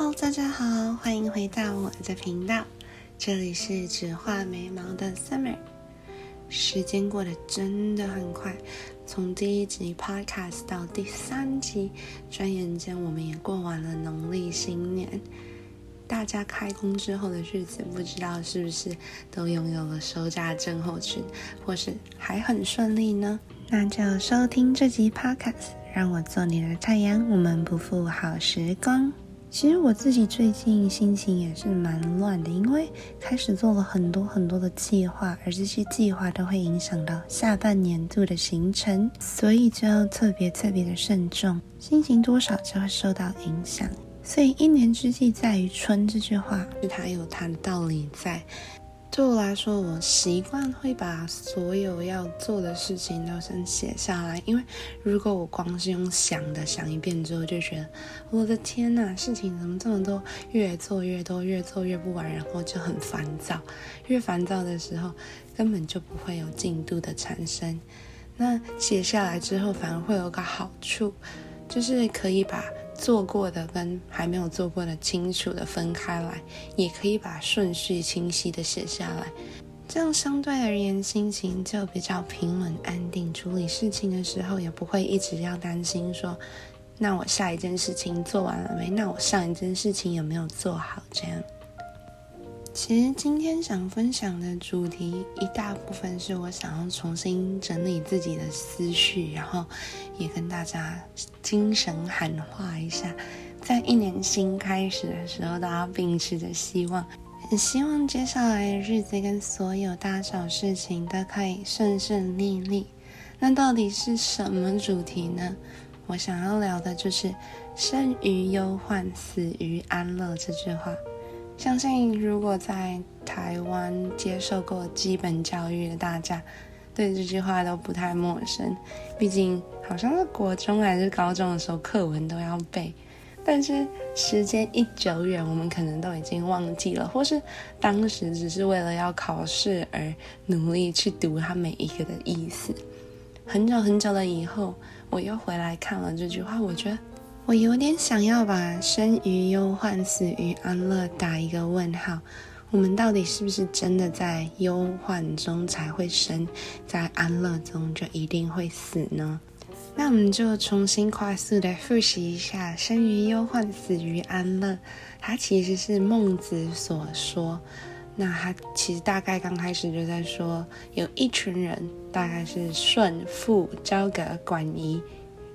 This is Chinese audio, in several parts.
Hello，大家好，欢迎回到我的频道，这里是只画眉毛的 Summer。时间过得真的很快，从第一集 Podcast 到第三集，转眼间我们也过完了农历新年。大家开工之后的日子，不知道是不是都拥有了收假症候群，或是还很顺利呢？那就收听这集 Podcast，让我做你的太阳，我们不负好时光。其实我自己最近心情也是蛮乱的，因为开始做了很多很多的计划，而这些计划都会影响到下半年度的行程，所以就要特别特别的慎重，心情多少就会受到影响。所以一年之计在于春这句话，是它有它的道理在。对我来说，我习惯会把所有要做的事情都先写下来，因为如果我光是用想的想一遍之后，就觉得我的天呐，事情怎么这么多，越做越多，越做越不完，然后就很烦躁。越烦躁的时候，根本就不会有进度的产生。那写下来之后，反而会有个好处，就是可以把。做过的跟还没有做过的清楚的分开来，也可以把顺序清晰的写下来，这样相对而言心情就比较平稳安定。处理事情的时候也不会一直要担心说，那我下一件事情做完了没？那我上一件事情有没有做好？这样。其实今天想分享的主题一大部分是我想要重新整理自己的思绪，然后也跟大家精神喊话一下，在一年新开始的时候，大家秉持着希望，很希望接下来的日子跟所有大小事情都可以顺顺利利。那到底是什么主题呢？我想要聊的就是“生于忧患，死于安乐”这句话。相信如果在台湾接受过基本教育的大家，对这句话都不太陌生。毕竟好像是国中还是高中的时候课文都要背，但是时间一久远，我们可能都已经忘记了，或是当时只是为了要考试而努力去读它每一个的意思。很久很久了以后，我又回来看了这句话，我觉得。我有点想要把“生于忧患，死于安乐”打一个问号。我们到底是不是真的在忧患中才会生，在安乐中就一定会死呢？那我们就重新快速的复习一下“生于忧患，死于安乐”。它其实是孟子所说。那他其实大概刚开始就在说，有一群人，大概是舜、父、交葛、管夷。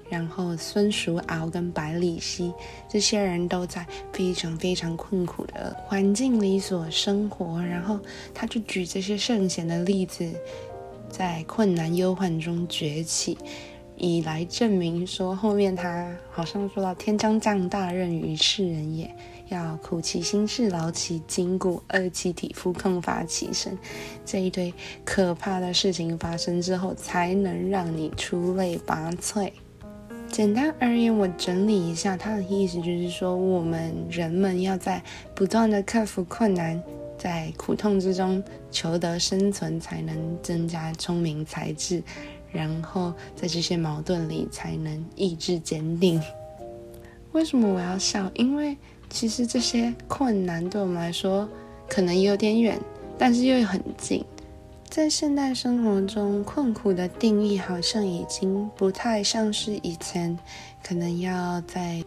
然后孙叔敖跟百里奚这些人都在非常非常困苦的环境里所生活，然后他就举这些圣贤的例子，在困难忧患中崛起，以来证明说后面他好像说到天将降大任于世人也，要苦其心志，劳其筋骨，饿其体肤，空乏其身，这一堆可怕的事情发生之后，才能让你出类拔萃。简单而言，我整理一下，他的意思就是说，我们人们要在不断的克服困难，在苦痛之中求得生存，才能增加聪明才智，然后在这些矛盾里才能意志坚定。为什么我要笑？因为其实这些困难对我们来说可能有点远，但是又很近。在现代生活中，困苦的定义好像已经不太像是以前，可能要在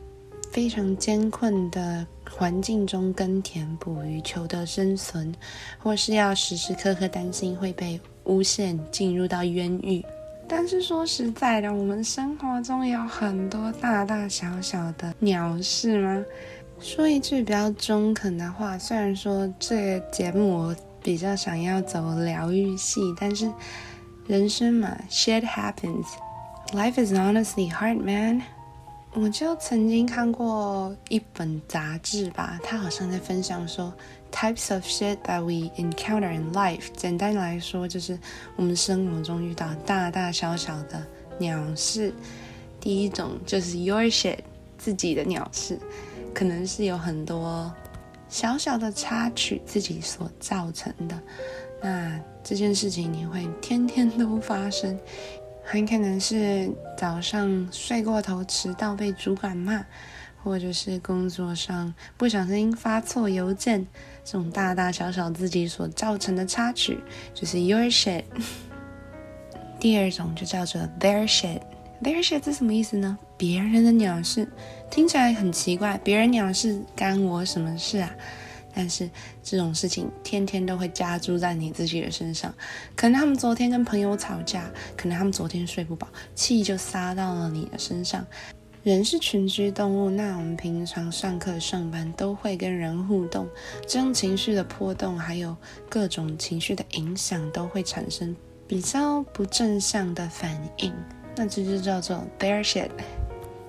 非常艰困的环境中耕田捕鱼求得生存，或是要时时刻刻担心会被诬陷进入到冤狱。但是说实在的，我们生活中有很多大大小小的鸟事吗？说一句比较中肯的话，虽然说这节目我。比较想要走疗愈系，但是人生嘛，shit happens，life is honestly hard, man。我就曾经看过一本杂志吧，它好像在分享说，types of shit that we encounter in life。简单来说，就是我们生活中遇到大大小小的鸟事。第一种就是 your shit，自己的鸟事，可能是有很多。小小的插曲自己所造成的，那这件事情你会天天都发生，很可能是早上睡过头迟到被主管骂，或者是工作上不小心发错邮件，这种大大小小自己所造成的插曲，就是 your shit。第二种就叫做 their shit。Their shit 是什么意思呢？别人的鸟事，听起来很奇怪，别人鸟事干我什么事啊？但是这种事情天天都会加诸在你自己的身上。可能他们昨天跟朋友吵架，可能他们昨天睡不饱，气就撒到了你的身上。人是群居动物，那我们平常上课、上班都会跟人互动，这种情绪的波动，还有各种情绪的影响，都会产生比较不正向的反应。那这就叫做 bear shit。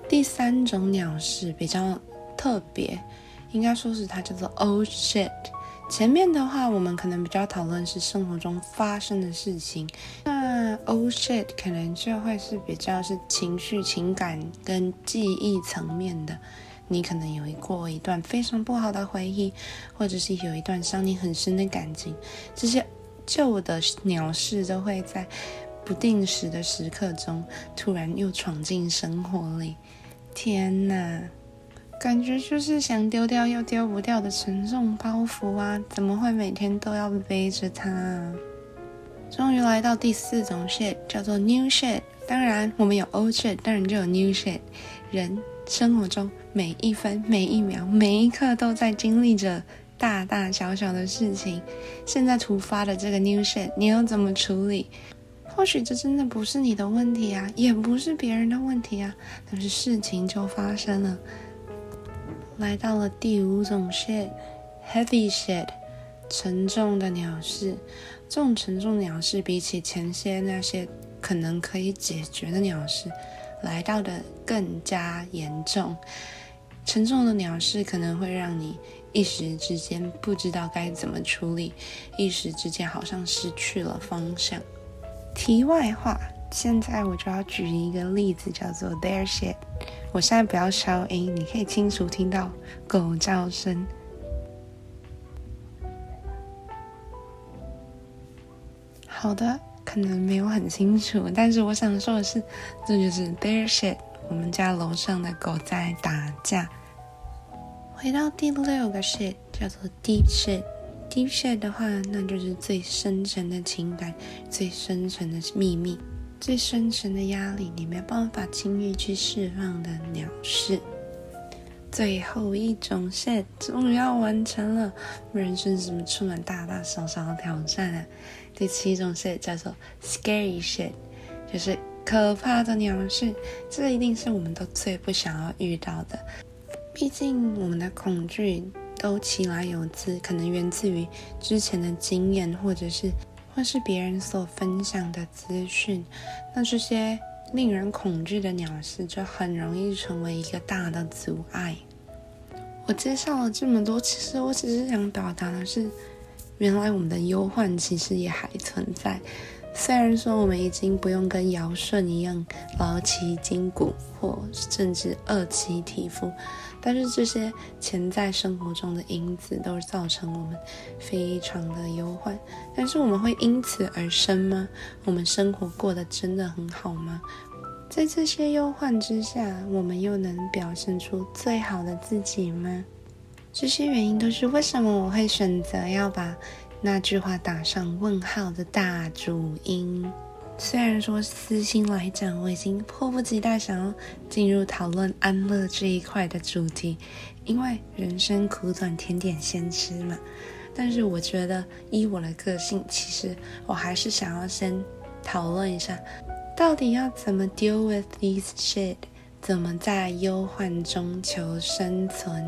第三种鸟是比较特别。应该说是它叫做 old shit。前面的话，我们可能比较讨论是生活中发生的事情，那 old shit 可能就会是比较是情绪、情感跟记忆层面的。你可能有一过一段非常不好的回忆，或者是有一段伤你很深的感情，这些旧的鸟事都会在不定时的时刻中突然又闯进生活里。天哪！感觉就是想丢掉又丢不掉的沉重包袱啊！怎么会每天都要背着它？终于来到第四种 shit，叫做 new shit。当然，我们有 old shit，当然就有 new shit。人生活中每一分、每一秒、每一刻都在经历着大大小小的事情。现在突发的这个 new shit，你要怎么处理？或许这真的不是你的问题啊，也不是别人的问题啊，但是事情就发生了。来到了第五种 shit，heavy shit，沉重的鸟事。这种沉重鸟事比起前些那些可能可以解决的鸟事，来到的更加严重。沉重的鸟事可能会让你一时之间不知道该怎么处理，一时之间好像失去了方向。题外话，现在我就要举一个例子，叫做 their shit。我现在不要消音，你可以清楚听到狗叫声。好的，可能没有很清楚，但是我想说的是，这就是 their shit。我们家楼上的狗在打架。回到第六个 shit，叫做 deep shit。Deep shit 的话，那就是最深沉的情感，最深沉的秘密。最深沉的压力，你没办法轻易去释放的鸟事。最后一种 shit 终于要完成了，人生怎么充满大大小小的挑战啊？第七种 shit 叫做 scary shit，就是可怕的鸟事。这一定是我们都最不想要遇到的，毕竟我们的恐惧都其来有自，可能源自于之前的经验，或者是。或是别人所分享的资讯，那这些令人恐惧的鸟事就很容易成为一个大的阻碍。我介绍了这么多，其实我只是想表达的是，原来我们的忧患其实也还存在。虽然说我们已经不用跟尧舜一样劳其筋骨，或甚至饿其体肤，但是这些潜在生活中的因子都是造成我们非常的忧患。但是我们会因此而生吗？我们生活过得真的很好吗？在这些忧患之下，我们又能表现出最好的自己吗？这些原因都是为什么我会选择要把。那句话打上问号的大主因，虽然说私心来讲，我已经迫不及待想要进入讨论安乐这一块的主题，因为人生苦短，甜点先吃嘛。但是我觉得，依我的个性，其实我还是想要先讨论一下，到底要怎么 deal with these shit，怎么在忧患中求生存。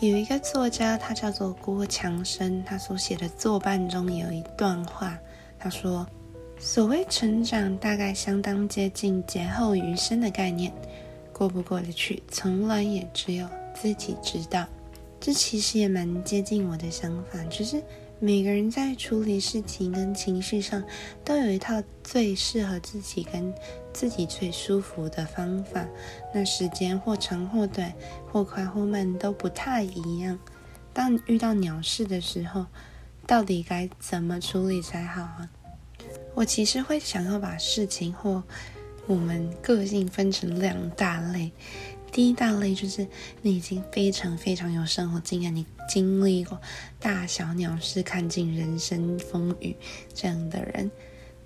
有一个作家，他叫做郭强生，他所写的作伴中有一段话，他说：“所谓成长，大概相当接近劫后余生的概念，过不过得去，从来也只有自己知道。”这其实也蛮接近我的想法，只是。每个人在处理事情跟情绪上，都有一套最适合自己跟自己最舒服的方法。那时间或长或短，或快或慢都不太一样。当遇到鸟事的时候，到底该怎么处理才好啊？我其实会想要把事情或我们个性分成两大类。第一大类就是你已经非常非常有生活经验，你经历过大小鸟事，看尽人生风雨这样的人。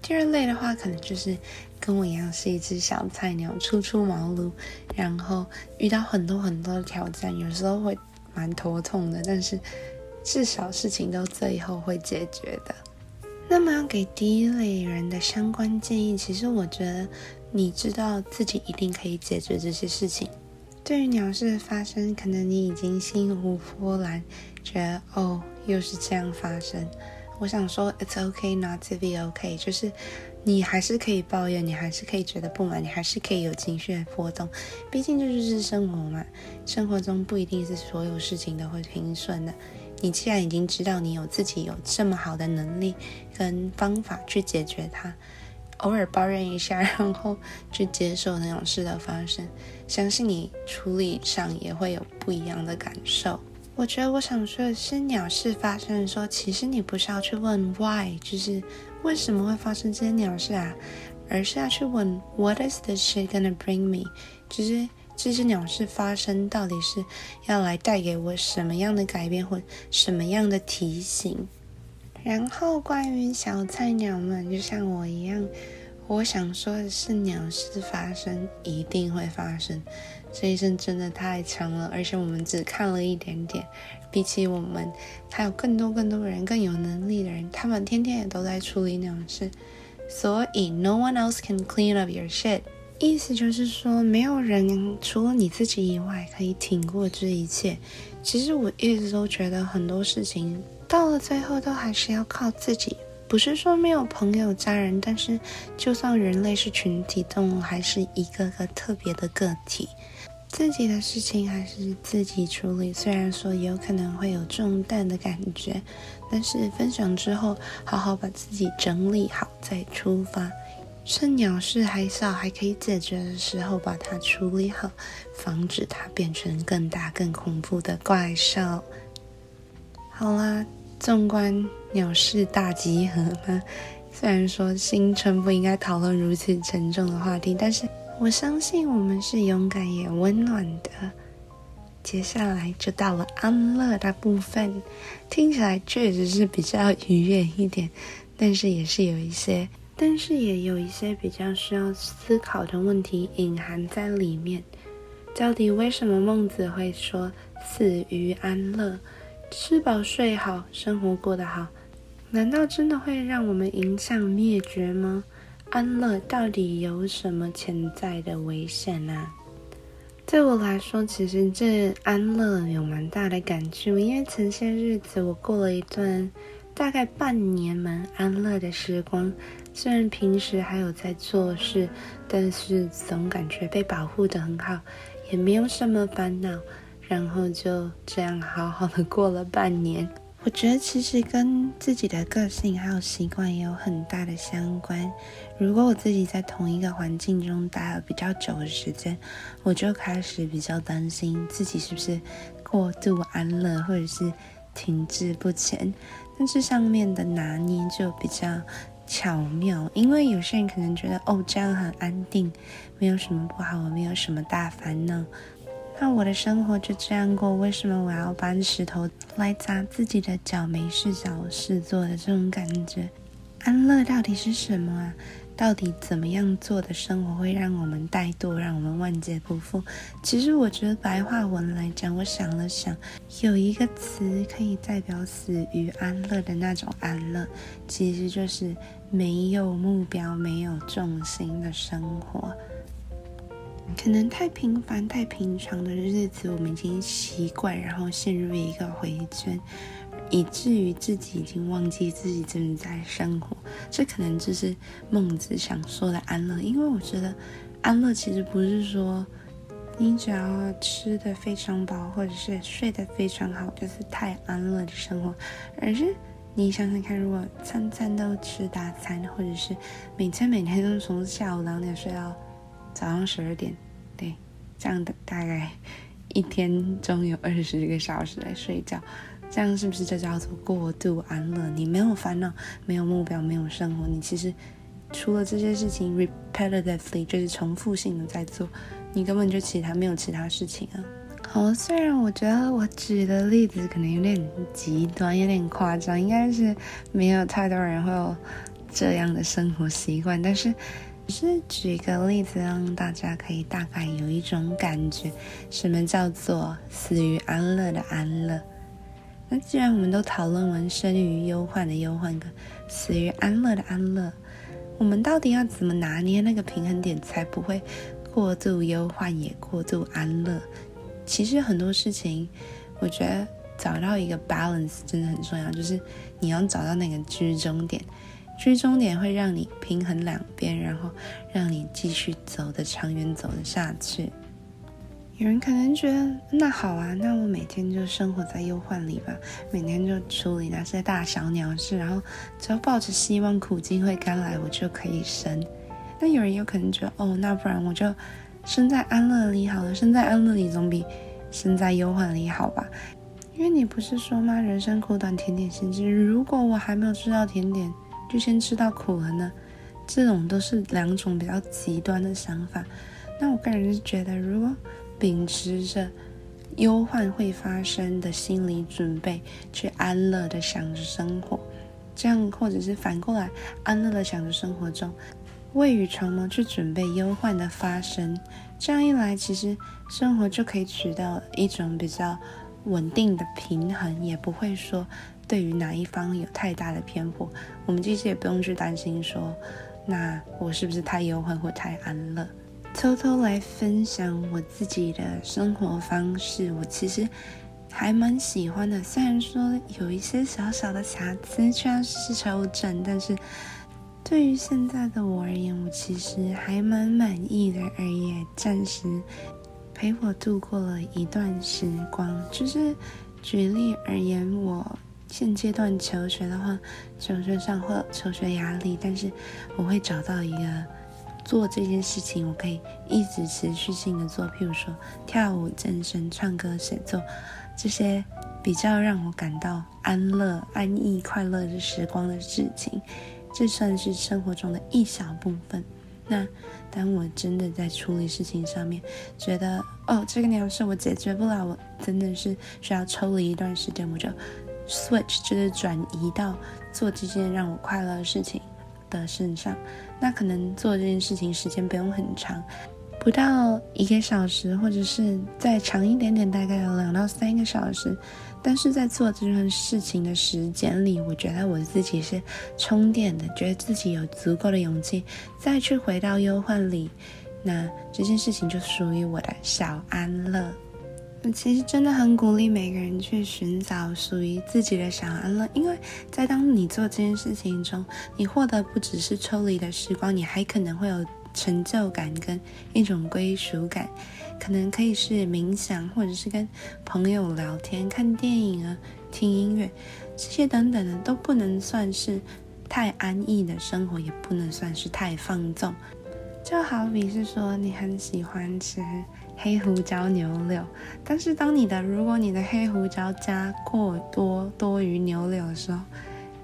第二类的话，可能就是跟我一样是一只小菜鸟，初出茅庐，然后遇到很多很多的挑战，有时候会蛮头痛的，但是至少事情都最后会解决的。那么给第一类人的相关建议，其实我觉得你知道自己一定可以解决这些事情。对于鸟事的发生，可能你已经心无波澜，觉得哦又是这样发生。我想说，It's okay not to be okay，就是你还是可以抱怨，你还是可以觉得不满，你还是可以有情绪的波动。毕竟这就是生活嘛，生活中不一定是所有事情都会平顺的。你既然已经知道你有自己有这么好的能力跟方法去解决它。偶尔抱怨一下，然后去接受那种事的发生，相信你处理上也会有不一样的感受。我觉得我想说的是，鸟事发生的时候，其实你不是要去问 why，就是为什么会发生这些鸟事啊，而是要去问 what is this shit gonna bring me，就是这只鸟事发生到底是要来带给我什么样的改变或什么样的提醒。然后关于小菜鸟们，就像我一样，我想说的是，鸟事发生一定会发生。这一生真的太长了，而且我们只看了一点点。比起我们，还有更多更多人更有能力的人，他们天天也都在处理鸟事。所以，no one else can clean up your shit。意思就是说，没有人除了你自己以外可以挺过这一切。其实我一直都觉得很多事情。到了最后，都还是要靠自己。不是说没有朋友、家人，但是就算人类是群体动物，还是一个个特别的个体，自己的事情还是自己处理。虽然说有可能会有重担的感觉，但是分享之后，好好把自己整理好再出发。趁鸟事还小、还可以解决的时候，把它处理好，防止它变成更大、更恐怖的怪兽。好啦。纵观鸟事大集合吗？虽然说新春不应该讨论如此沉重的话题，但是我相信我们是勇敢也温暖的。接下来就到了安乐的部分，听起来确实是比较愉悦一点，但是也是有一些，但是也有一些比较需要思考的问题隐含在里面。到底为什么孟子会说“死于安乐”？吃饱睡好，生活过得好，难道真的会让我们影响灭绝吗？安乐到底有什么潜在的危险呢？对我来说，其实这安乐有蛮大的感触，因为前些日子我过了一段大概半年蛮安乐的时光，虽然平时还有在做事，但是总感觉被保护的很好，也没有什么烦恼。然后就这样好好的过了半年。我觉得其实跟自己的个性还有习惯也有很大的相关。如果我自己在同一个环境中待了比较久的时间，我就开始比较担心自己是不是过度安乐，或者是停滞不前。但这上面的拿捏就比较巧妙，因为有些人可能觉得哦这样很安定，没有什么不好，我没有什么大烦恼。那我的生活就这样过，为什么我要搬石头来砸自己的脚？没事找事做的这种感觉，安乐到底是什么啊？到底怎么样做的生活会让我们怠惰，让我们万劫不复？其实我觉得白话文来讲，我想了想，有一个词可以代表死于安乐的那种安乐，其实就是没有目标、没有重心的生活。可能太平凡、太平常的日子，我们已经习惯，然后陷入一个回圈，以至于自己已经忘记自己正在生活。这可能就是孟子想说的安乐。因为我觉得，安乐其实不是说你只要吃的非常饱，或者是睡得非常好，就是太安乐的生活，而是你想想看，如果餐餐都吃大餐，或者是每天每天都从下午两点睡到。早上十二点，对，这样的大概一天中有二十个小时来睡觉，这样是不是就叫做过度安乐？你没有烦恼，没有目标，没有生活，你其实除了这些事情 repetitively 就是重复性的在做，你根本就其他没有其他事情啊。好，虽然我觉得我举的例子可能有点极端，有点夸张，应该是没有太多人会有这样的生活习惯，但是只是举个例子，让大家可以大概有一种感觉，什么叫做死于安乐的安乐。那既然我们都讨论完生于忧患的忧患跟死于安乐的安乐，我们到底要怎么拿捏那个平衡点，才不会过度忧患也过度安乐？其实很多事情，我觉得找到一个 balance 真的很重要，就是你要找到那个居中点，居中点会让你平衡两边，然后让你继续走得长远，走得下去。有人可能觉得，那好啊，那我每天就生活在忧患里吧，每天就处理那些大小鸟事，然后只要抱着希望苦尽会甘来，我就可以生。那有人有可能觉得，哦，那不然我就。生在安乐里好了，生在安乐里总比生在忧患里好吧？因为你不是说吗？人生苦短，甜点先吃。如果我还没有吃到甜点，就先吃到苦了呢？这种都是两种比较极端的想法。那我个人是觉得，如果秉持着忧患会发生的心理准备，去安乐的享着生活，这样或者是反过来安乐的享着生活中。未雨绸缪去准备忧患的发生，这样一来，其实生活就可以取到一种比较稳定的平衡，也不会说对于哪一方有太大的偏颇。我们其实也不用去担心说，那我是不是太忧患或太安乐？偷偷来分享我自己的生活方式，我其实还蛮喜欢的。虽然说有一些小小的瑕疵，需要是调整，但是。对于现在的我而言，我其实还蛮满意的，而也暂时陪我度过了一段时光。就是举例而言，我现阶段求学的话，求学上会有求学压力，但是我会找到一个做这件事情，我可以一直持续性的做，譬如说跳舞、健身、唱歌、写作这些比较让我感到安乐、安逸、快乐的时光的事情。这算是生活中的一小部分。那当我真的在处理事情上面，觉得哦，这个鸟事我解决不了，我真的是需要抽离一段时间，我就 switch，就是转移到做这件让我快乐的事情的身上。那可能做这件事情时间不用很长，不到一个小时，或者是再长一点点，大概有两到三个小时。但是在做这件事情的时间里，我觉得我自己是充电的，觉得自己有足够的勇气再去回到忧患里，那这件事情就属于我的小安乐。那其实真的很鼓励每个人去寻找属于自己的小安乐，因为在当你做这件事情中，你获得不只是抽离的时光，你还可能会有成就感跟一种归属感。可能可以是冥想，或者是跟朋友聊天、看电影啊、听音乐，这些等等的都不能算是太安逸的生活，也不能算是太放纵。就好比是说，你很喜欢吃黑胡椒牛柳，但是当你的如果你的黑胡椒加过多多于牛柳的时候，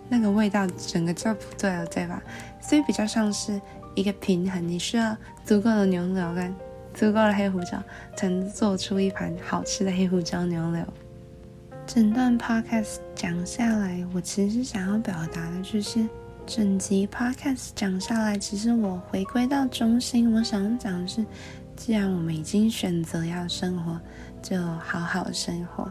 那个味道整个就不对了，对吧？所以比较像是一个平衡，你需要足够的牛柳跟。足够的黑胡椒，才能做出一盘好吃的黑胡椒牛柳。整段 podcast 讲下来，我其实想要表达的就是，整集 podcast 讲下来，其实我回归到中心，我想讲的是，既然我们已经选择要生活，就好好生活，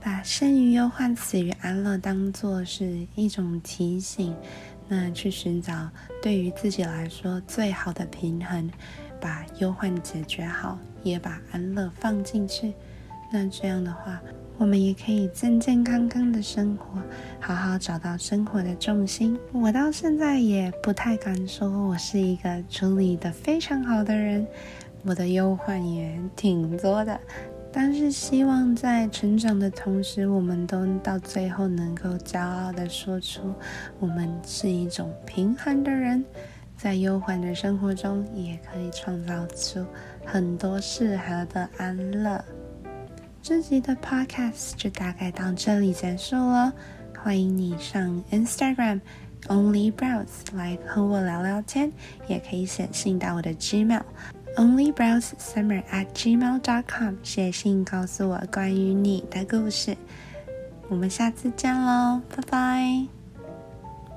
把生于忧患，死于安乐当做是一种提醒，那去寻找对于自己来说最好的平衡。把忧患解决好，也把安乐放进去。那这样的话，我们也可以健健康康的生活，好好找到生活的重心。我到现在也不太敢说我是一个处理的非常好的人，我的忧患也挺多的。但是希望在成长的同时，我们都到最后能够骄傲的说出，我们是一种平衡的人。在忧患的生活中，也可以创造出很多适合的安乐。这集的 podcast 就大概到这里结束了。欢迎你上 Instagram Only Browse 来和我聊聊天，也可以写信到我的 Gmail onlybrowsesummer at gmail.com 写信告诉我关于你的故事。我们下次见喽，拜拜。